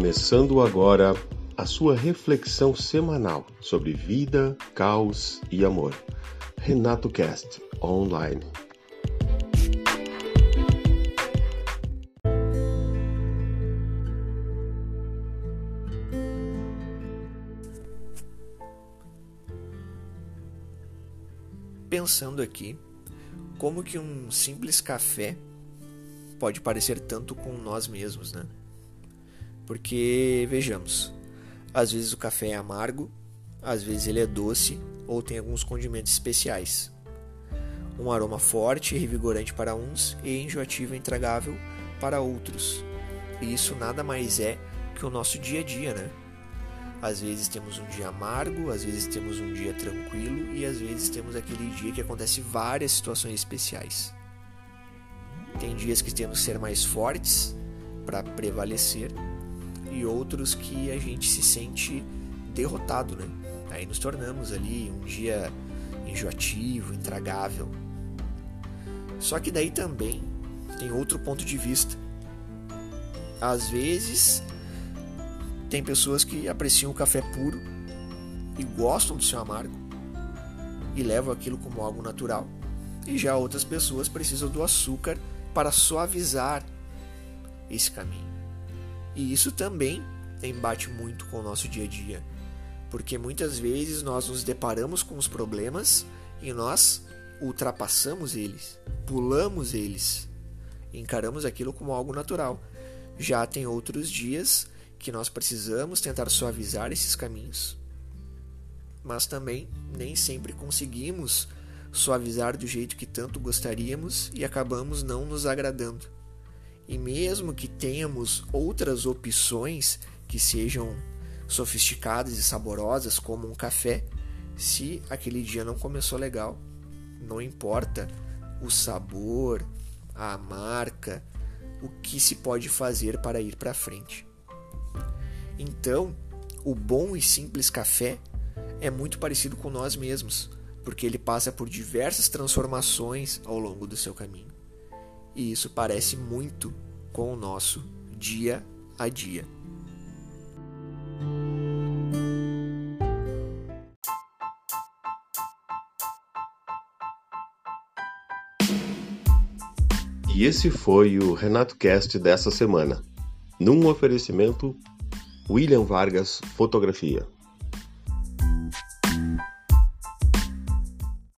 Começando agora a sua reflexão semanal sobre vida, caos e amor. Renato Cast Online. Pensando aqui, como que um simples café pode parecer tanto com nós mesmos, né? Porque, vejamos, às vezes o café é amargo, às vezes ele é doce ou tem alguns condimentos especiais. Um aroma forte e revigorante para uns e enjoativo e intragável para outros. E isso nada mais é que o nosso dia a dia, né? Às vezes temos um dia amargo, às vezes temos um dia tranquilo e às vezes temos aquele dia que acontece várias situações especiais. Tem dias que temos que ser mais fortes para prevalecer e outros que a gente se sente derrotado, né? Aí nos tornamos ali um dia enjoativo, intragável. Só que daí também tem outro ponto de vista. Às vezes tem pessoas que apreciam o café puro e gostam do seu amargo e levam aquilo como algo natural. E já outras pessoas precisam do açúcar para suavizar esse caminho. E isso também embate muito com o nosso dia a dia, porque muitas vezes nós nos deparamos com os problemas e nós ultrapassamos eles, pulamos eles, encaramos aquilo como algo natural. Já tem outros dias que nós precisamos tentar suavizar esses caminhos, mas também nem sempre conseguimos suavizar do jeito que tanto gostaríamos e acabamos não nos agradando. E mesmo que tenhamos outras opções que sejam sofisticadas e saborosas, como um café, se aquele dia não começou legal, não importa o sabor, a marca, o que se pode fazer para ir para frente. Então, o bom e simples café é muito parecido com nós mesmos, porque ele passa por diversas transformações ao longo do seu caminho e isso parece muito com o nosso dia a dia. E esse foi o Renato Cast dessa semana, num oferecimento William Vargas Fotografia.